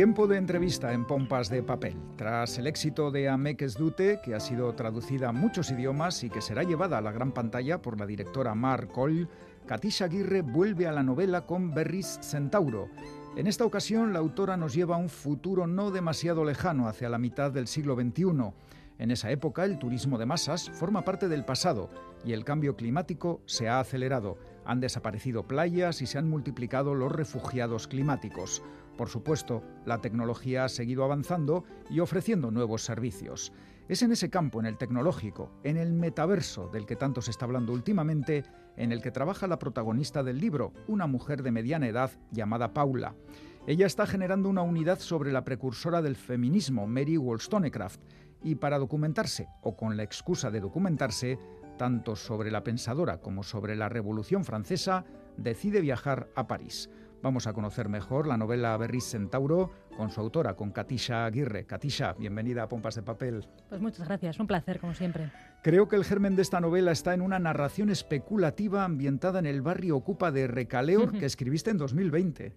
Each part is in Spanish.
Tiempo de entrevista en pompas de papel. Tras el éxito de Ameques Dute, que ha sido traducida a muchos idiomas y que será llevada a la gran pantalla por la directora Mar Coll, Katisha Aguirre vuelve a la novela con Berris Centauro. En esta ocasión, la autora nos lleva a un futuro no demasiado lejano, hacia la mitad del siglo XXI. En esa época, el turismo de masas forma parte del pasado y el cambio climático se ha acelerado. Han desaparecido playas y se han multiplicado los refugiados climáticos. Por supuesto, la tecnología ha seguido avanzando y ofreciendo nuevos servicios. Es en ese campo, en el tecnológico, en el metaverso del que tanto se está hablando últimamente, en el que trabaja la protagonista del libro, una mujer de mediana edad llamada Paula. Ella está generando una unidad sobre la precursora del feminismo, Mary Wollstonecraft, y para documentarse, o con la excusa de documentarse, tanto sobre la pensadora como sobre la Revolución Francesa, decide viajar a París. Vamos a conocer mejor la novela Berris Centauro con su autora, con Katisha Aguirre. Katisha, bienvenida a Pompas de Papel. Pues muchas gracias, un placer, como siempre. Creo que el germen de esta novela está en una narración especulativa ambientada en el barrio Ocupa de Recaleor que escribiste en 2020.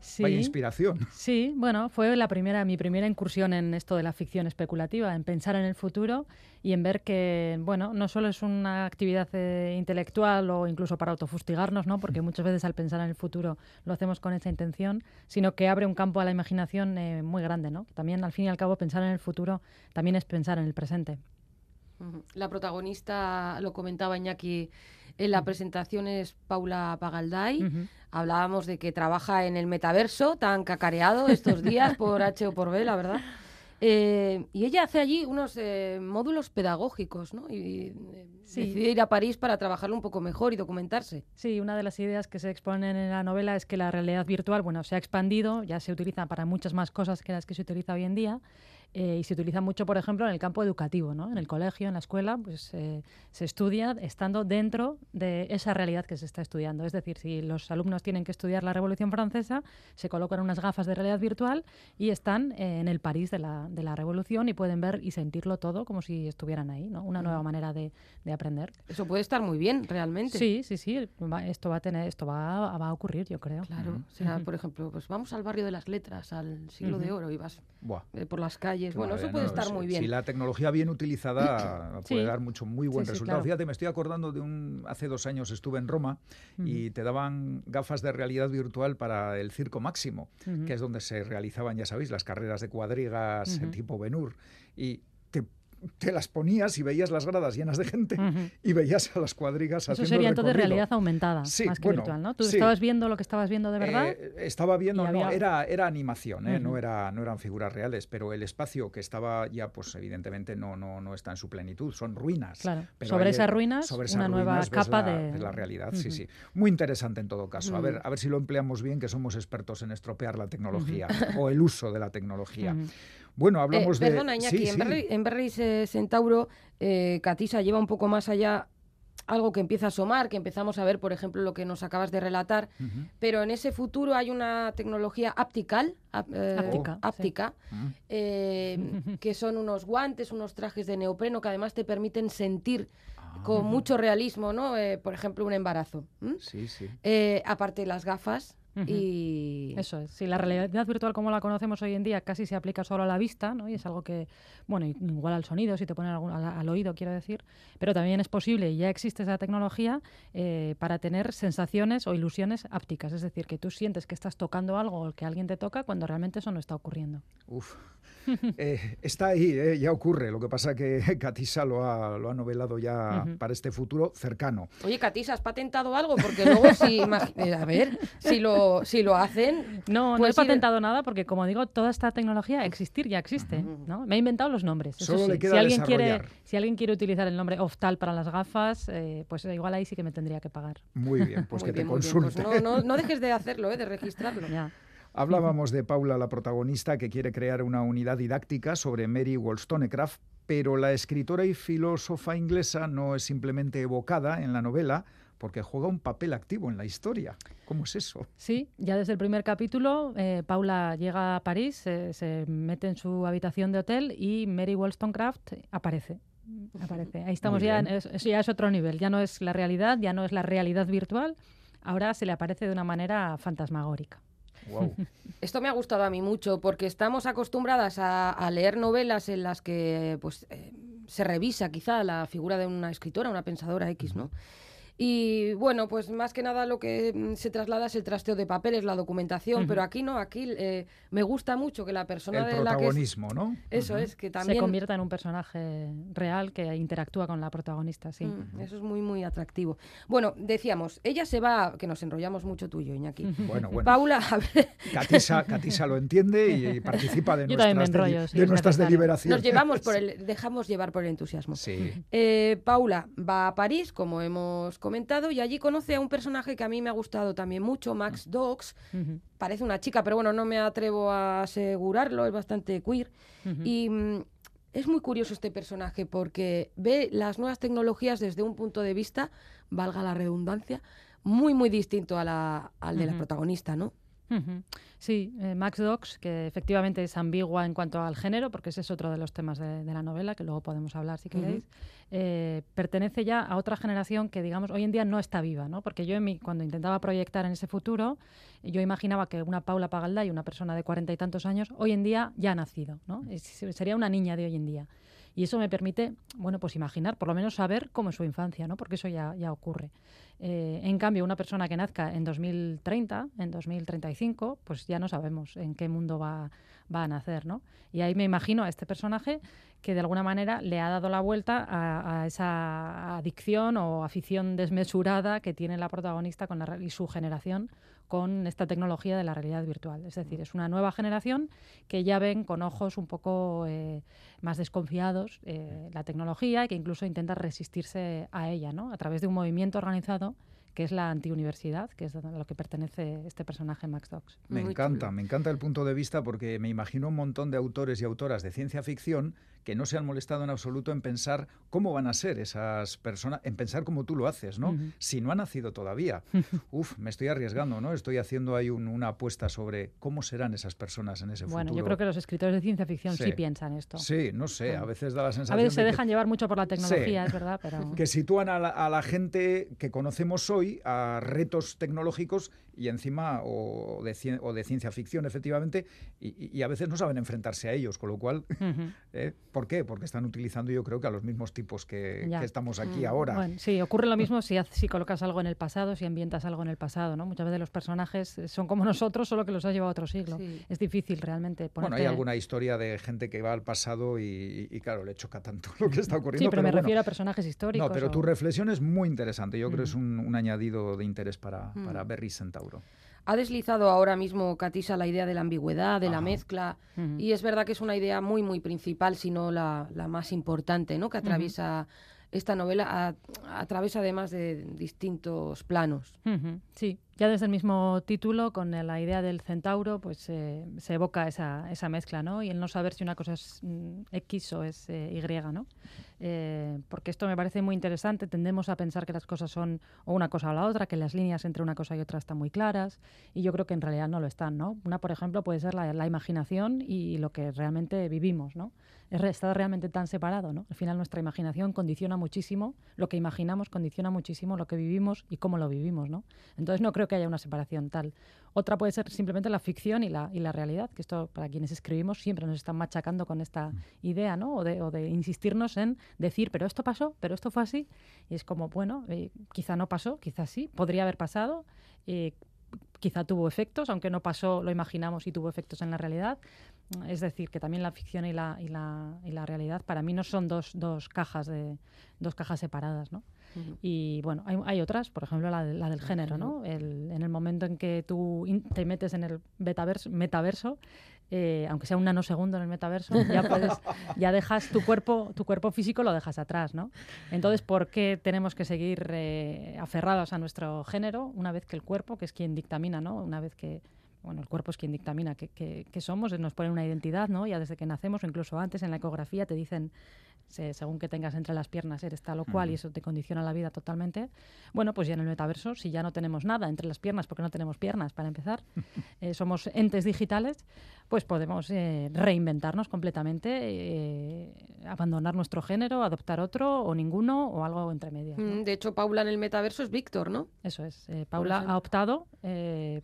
Sí, Vaya inspiración. Sí, bueno, fue la primera, mi primera incursión en esto de la ficción especulativa, en pensar en el futuro y en ver que, bueno, no solo es una actividad eh, intelectual o incluso para autofustigarnos, ¿no? Porque muchas veces al pensar en el futuro lo hacemos con esa intención, sino que abre un campo a la imaginación eh, muy grande, ¿no? También, al fin y al cabo, pensar en el futuro también es pensar en el presente. La protagonista, lo comentaba Iñaki en la presentación, es Paula Pagalday. Hablábamos de que trabaja en el metaverso, tan cacareado estos días por H o por B, la verdad. Eh, y ella hace allí unos eh, módulos pedagógicos, ¿no? Y eh, Sí. decide ir a París para trabajarlo un poco mejor y documentarse. Sí, una de las ideas que se exponen en la novela es que la realidad virtual, bueno, se ha expandido, ya se utiliza para muchas más cosas que las que se utiliza hoy en día, eh, y se utiliza mucho, por ejemplo, en el campo educativo, ¿no? En el colegio, en la escuela, pues eh, se estudia estando dentro de esa realidad que se está estudiando. Es decir, si los alumnos tienen que estudiar la Revolución Francesa, se colocan unas gafas de realidad virtual y están eh, en el París de la, de la Revolución y pueden ver y sentirlo todo como si estuvieran ahí, ¿no? Una nueva manera de, de aprender. Eso puede estar muy bien, realmente. Sí, sí, sí. va- esto va a tener, esto va, a- va a ocurrir, yo creo. Claro. O sea, por ejemplo, pues vamos al barrio de las letras, al siglo de oro, y vas Buah. eh, por las calles. Qué Bueno, eso puede ¿no? estar Si- muy bien. Si la tecnología bien utilizada puede Sí. dar mucho, muy buen Sí, sí, resultado. claro. Fíjate, me estoy acordando de un. Hace dos años estuve en Roma y te daban gafas de realidad virtual para el Circo Máximo, que es donde se realizaban, ya sabéis, las carreras de cuadrigas eh, tipo Benur. Y te, las ponías y veías las gradas llenas de gente y veías a las cuadrigas Eso haciendo sería entonces recorrido. realidad aumentada, Sí, más que bueno, virtual, ¿no? Tú sí. estabas viendo lo que estabas viendo de verdad. Eh, estaba viendo, no, había- era, era animación, ¿eh? no, era, no eran figuras reales, pero el espacio que estaba ya, pues evidentemente no, no, no está en su plenitud, son ruinas. Claro. Pero Sobre esas ruinas, sobre esas una nueva ves capa la, de- ves la realidad, sí, sí. Muy interesante en todo caso. A, ver, a ver si lo empleamos bien, que somos expertos en estropear la tecnología o el uso de la tecnología. Bueno, Eh, hablamos de... Perdona, Iñaki, Sí, en, sí. Berri- en Berris eh, Centauro, eh, Catisa lleva un poco más allá algo que empieza a asomar, que empezamos a ver, por ejemplo, lo que nos acabas de relatar, pero en ese futuro hay una tecnología aptical, ap- eh, Áptica, sí. áptica, Mm. eh, que son unos guantes, unos trajes de neopreno que además te permiten sentir Ah, con mucho realismo, ¿no? Eh, por ejemplo, un embarazo. Sí, sí. Eh, aparte las gafas Y... Eso es. Sí, la realidad virtual como la conocemos hoy en día casi se aplica solo a la vista, ¿no? Y es algo que, bueno, igual al sonido, si te ponen algún, al, al oído, quiero decir, pero también es posible y ya existe esa tecnología eh, para tener sensaciones o ilusiones ápticas, es decir, que tú sientes que estás tocando algo o que alguien te toca cuando realmente eso no está ocurriendo. Uf. Eh, está ahí, eh, ya ocurre. Lo que pasa que Catisa lo ha, lo ha novelado ya para este futuro cercano. Oye, Catisa, ¿has patentado algo? Porque luego si... eh, a ver, si lo, si lo hacen... No, no Pues he ir- patentado nada porque, como digo, toda esta tecnología existir ya existe. ¿no? Me he inventado los nombres. eso Solo sí. le queda si, alguien quiere, si alguien quiere utilizar el nombre Oftal para las gafas, eh, pues igual ahí sí que me tendría que pagar. Muy bien, pues Muy que bien, te bien. consulte. Pues no, no, no dejes de hacerlo, ¿eh? de registrarlo. Ya. Hablábamos de Paula, la protagonista, que quiere crear una unidad didáctica sobre Mary Wollstonecraft, pero la escritora y filósofa inglesa no es simplemente evocada en la novela porque juega un papel activo en la historia. ¿Cómo es eso? Sí, ya desde el primer capítulo, eh, Paula llega a París, se- se mete en su habitación de hotel y Mary Wollstonecraft aparece. Aparece. Ahí estamos ya, es- eso ya es otro nivel. Ya no es la realidad, ya no es la realidad virtual. Ahora se le aparece de una manera fantasmagórica. Esto me ha gustado a mí mucho porque estamos acostumbradas a, leer novelas en las que pues, eh, se revisa quizá la figura de una escritora, una pensadora X, ¿no? Y bueno, pues más que nada lo que mm, se traslada es el trasteo de papeles, la documentación, pero aquí no, aquí eh, me gusta mucho que la persona el de la que protagonismo, ¿no? Eso es, que también... Se convierta en un personaje real que interactúa con la protagonista, sí. Mm, eso es muy, muy atractivo. Bueno, decíamos, ella se va, que nos enrollamos mucho tú y yo, Iñaki. Bueno, bueno. Paula, a ver... Catisa, lo entiende y, participa de nuestras, de nuestras deliberaciones. Nos llevamos por el, dejamos llevar por el entusiasmo. Sí. Eh, Paula va a París, como hemos comentado comentado y allí conoce a un personaje que a mí me ha gustado también mucho, Max mm. Dogs. Parece una chica, pero bueno, no me atrevo a asegurarlo, es bastante queer. Y mm, es muy curioso este personaje porque ve las nuevas tecnologías desde un punto de vista, valga la redundancia, muy, muy distinto a la, al de la protagonista, ¿no? Sí, eh, Max Dox, que efectivamente es ambigua en cuanto al género, porque ese es otro de los temas de, la novela, que luego podemos hablar si queréis, eh, pertenece ya a otra generación que, digamos, hoy en día no está viva, ¿no? Porque yo, en mi, cuando intentaba proyectar en ese futuro, yo imaginaba que una Paula y una persona de cuarenta y tantos años, hoy en día ya ha nacido, ¿no? sería una niña de hoy en día. Y eso me permite, bueno, pues imaginar, por lo menos saber cómo es su infancia, ¿no? Porque eso ya, ya ocurre. Eh, en cambio, una persona que nazca en 2030, en 2035, pues ya no sabemos en qué mundo va, va a nacer, ¿no? Y ahí me imagino a este personaje que de alguna manera le ha dado la vuelta a, esa adicción o afición desmesurada que tiene la protagonista con la, y su generación con esta tecnología de la realidad virtual. Es decir, es una nueva generación que ya ven con ojos un poco eh, más desconfiados eh, la tecnología y que incluso intenta resistirse a ella, ¿no? A través de un movimiento organizado que es la antiuniversidad, que es a lo que pertenece este personaje Max Dox. Me encanta, me encanta el punto de vista porque me imagino un montón de autores y autoras de ciencia ficción que no se han molestado en absoluto en pensar cómo van a ser esas personas, en pensar como tú lo haces, ¿no? Si no ha nacido todavía. Uf, me estoy arriesgando, ¿no? Estoy haciendo ahí una apuesta sobre cómo serán esas personas en ese futuro. Bueno, yo creo que los escritores de ciencia ficción sí, piensan esto. Sí, no sé, a veces da la sensación A veces se dejan llevar mucho por la tecnología, es verdad, pero... Que sitúan a la, gente que conocemos hoy a retos tecnológicos y encima o de, o de ciencia ficción, efectivamente, y, a veces no saben enfrentarse a ellos, con lo cual... ¿eh? ¿Por qué? Porque están utilizando yo creo que a los mismos tipos que, estamos aquí mm, ahora. sí, ocurre lo mismo si, si colocas algo en el pasado, si ambientas algo en el pasado. ¿no? Muchas veces los personajes son como nosotros, solo que los ha llevado a otro siglo. Es difícil realmente Bueno, hay alguna historia de gente que va al pasado y, claro, le choca tanto lo que está ocurriendo. Sí, pero, me refiero a personajes históricos. No, pero tu reflexión es muy interesante. Yo creo que es un, añadido de interés para, mm. para Berry Centauro. Ha deslizado ahora mismo Catisa la idea de la ambigüedad, de la mezcla, y es verdad que es una idea muy, muy principal, si no la, más importante, ¿no? que atraviesa esta novela, a, través además de distintos planos. Sí, ya desde el mismo título, con la idea del centauro, pues se evoca esa, esa, mezcla, ¿no? Y el no saber si una cosa es mm, X o es eh, Y, ¿no? Eh, porque esto me parece muy interesante. Tendemos a pensar que las cosas son o una cosa o la otra, que las líneas entre una cosa y otra están muy claras, y yo creo que en realidad no lo están, ¿no? Una, por ejemplo, puede ser la, imaginación y lo que realmente vivimos, ¿no? Está realmente tan separado, ¿no? Al final nuestra imaginación condiciona muchísimo, lo que imaginamos condiciona muchísimo lo que vivimos y cómo lo vivimos, ¿no? Entonces no creo que haya una separación tal. Otra puede ser simplemente la ficción y la, y la realidad, que esto para quienes escribimos siempre nos están machacando con esta idea, ¿no? O de, o de insistirnos en decir, pero esto pasó, pero esto fue así. Y es como, bueno, eh, quizá no pasó, quizá sí, podría haber pasado. Eh, quizá tuvo efectos, aunque no pasó, lo imaginamos y tuvo efectos en la realidad. Es decir, que también la ficción y la, y la, y la realidad para mí no son dos, dos, cajas, de, dos cajas separadas, ¿no? Y bueno, hay, hay, otras, por ejemplo la, la del género, ¿no? El, en el momento en que tú te metes en el metaverso, metaverso eh, aunque sea un nanosegundo en el metaverso, ya puedes, ya dejas tu cuerpo, tu cuerpo físico lo dejas atrás, ¿no? Entonces, ¿por qué tenemos que seguir eh, aferrados a nuestro género una vez que el cuerpo, que es quien dictamina, ¿no? Una vez que bueno, el cuerpo es quien dictamina qué, somos, nos pone una identidad, ¿no? Ya desde que nacemos o incluso antes en la ecografía te dicen según que tengas entre las piernas eres tal o cual y eso te condiciona la vida totalmente. Bueno, pues ya en el metaverso, si ya no tenemos nada entre las piernas, porque no tenemos piernas para empezar, eh, somos entes digitales, pues podemos eh, reinventarnos completamente, eh, abandonar nuestro género, adoptar otro o ninguno o algo entre medias. Mm, de hecho, Paula en el metaverso es Víctor, ¿no? Eso es. Paula ha optado,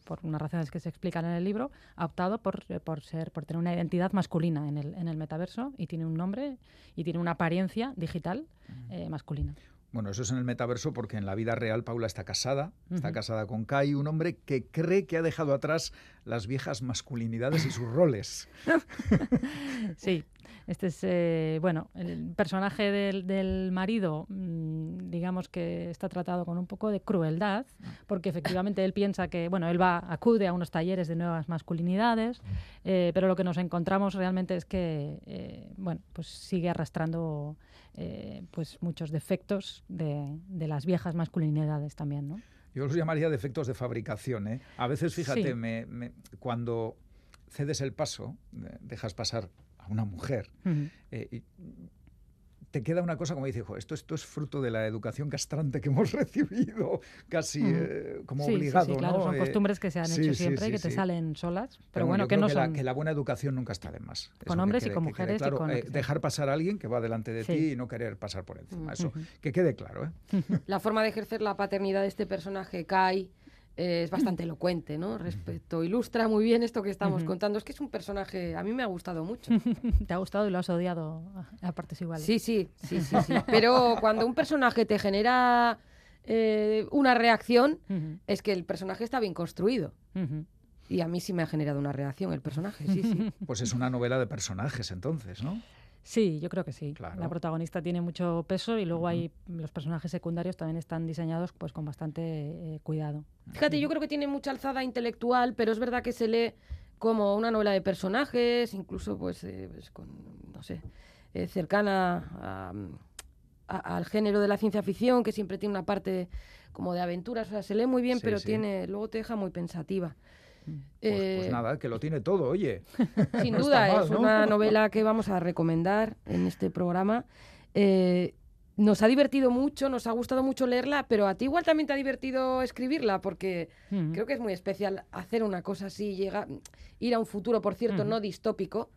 por unas razones que se explican en el libro, ha optado por, por, ser, por tener una identidad masculina en el, en el metaverso y tiene un nombre y tiene una apariencia digital eh, masculina. Bueno, eso es en el metaverso porque en la vida real Paula está casada, está casada con Kai, un hombre que cree que ha dejado atrás las viejas masculinidades y sus roles. sí, este es, eh, bueno, el personaje del, marido, mm, digamos que está tratado con un poco de crueldad, porque efectivamente él piensa que, bueno, él va, acude a unos talleres de nuevas masculinidades, eh, pero lo que nos encontramos realmente es que, eh, bueno, pues sigue arrastrando pues muchos defectos de, las viejas masculinidades también, ¿no? Yo los llamaría defectos de fabricación. ¿eh? A veces, fíjate, cuando cedes el paso, dejas pasar una mujer. Eh, te queda una cosa como dice, esto, esto es fruto de la educación castrante que hemos recibido, casi eh, como obligado. Sí, claro, son costumbres que se han hecho siempre y que te salen solas, pero, bueno, que no que son... La, que la buena educación nunca está de más. Con hombres y con mujeres. y con... Eh, dejar pasar a alguien que va delante de ti y no querer pasar por encima. Eso, que quede claro. La forma de ejercer la paternidad de este personaje, Kai, es bastante elocuente, ¿no? Respecto, ilustra muy bien esto que estamos contando. Es que es un personaje, a mí me ha gustado mucho. ¿Te ha gustado y lo has odiado a partes iguales? Sí, sí, sí, sí, sí. Pero cuando un personaje te genera eh, una reacción, es que el personaje está bien construido. Y a mí sí me ha generado una reacción el personaje, sí, sí. Pues es una novela de personajes entonces, ¿no? Sí, yo creo que sí. La protagonista tiene mucho peso y luego hay los personajes secundarios también están diseñados pues con bastante eh, cuidado. Fíjate, yo creo que tiene mucha alzada intelectual, pero es verdad que se lee como una novela de personajes, incluso pues, eh, pues con, no sé, eh, cercana al género de la ciencia ficción, que siempre tiene una parte como de aventuras. O sea, se lee muy bien, pero tiene luego te deja muy pensativa. Pues, pues, eh, nada, que lo tiene todo, oye. Sin duda, es una novela que vamos a recomendar en este programa. Eh, nos ha divertido mucho, nos ha gustado mucho leerla, pero a ti igual también te ha divertido escribirla, porque creo que es muy especial hacer una cosa así, llega, ir a un futuro, por cierto, no distópico,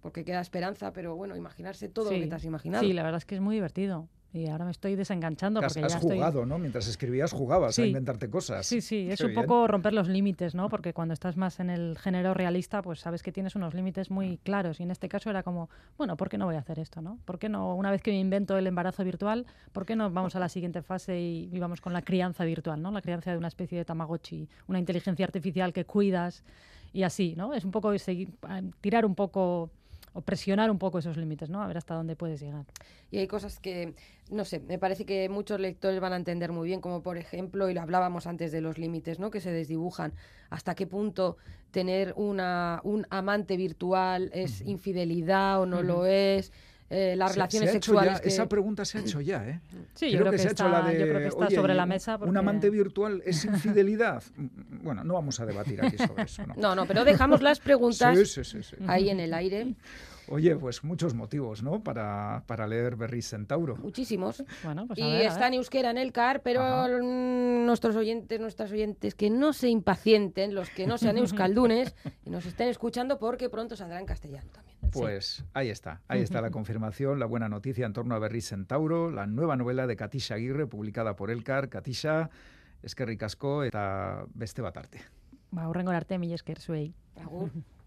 porque queda esperanza, pero bueno, imaginarse todo lo que te has imaginado. Sí, la verdad es que es muy divertido. Y ahora me estoy desenganchando. Porque has, has jugado, ¿no? Mientras escribías jugabas a inventarte cosas. Sí, sí, es un poco romper los límites, ¿no? Porque cuando estás más en el género realista, pues sabes que tienes unos límites muy claros. Y en este caso era como, bueno, ¿por qué no voy a hacer esto, no? ¿Por qué no, una vez que me invento el embarazo virtual, ¿por qué no vamos a la siguiente fase y, y vamos con la crianza virtual, ¿no? La crianza de una especie de Tamagotchi, una inteligencia artificial que cuidas y así, ¿no? Es un poco seguir, tirar un poco o presionar un poco esos límites, ¿no? A ver hasta dónde puedes llegar. Y hay cosas que, no sé, me parece que muchos lectores van a entender muy bien, como por ejemplo, y lo hablábamos antes de los límites, ¿no? Que se desdibujan. Hasta qué punto tener una, un amante virtual es infidelidad o no lo es. Eh, las relaciones sexuales. Esa pregunta se ha hecho ya, ¿eh? Sí, yo creo, que, se está, ha hecho la de, yo creo que está sobre la mesa. ¿Un amante virtual es infidelidad? bueno, no vamos a debatir aquí sobre eso. No, no, no pero dejamos las preguntas ahí en el aire. Oye, pues muchos motivos, ¿no? Para, para leer Berry Centauro. Muchísimos. Bueno, pues y está en euskera en el CAR, pero nuestros oyentes, nuestras oyentes, que no se impacienten, los que no sean euskaldunes, y nos estén escuchando porque pronto saldrá en castellano también. Pues ahí está, ahí está la confirmación, la buena noticia en torno a Berry Centauro, la nueva novela de Katisha Aguirre, publicada por Elcar. Katisha, es que ricasco eta beste batarte. Ba, horrengo arte, mi esker zuei. Agur.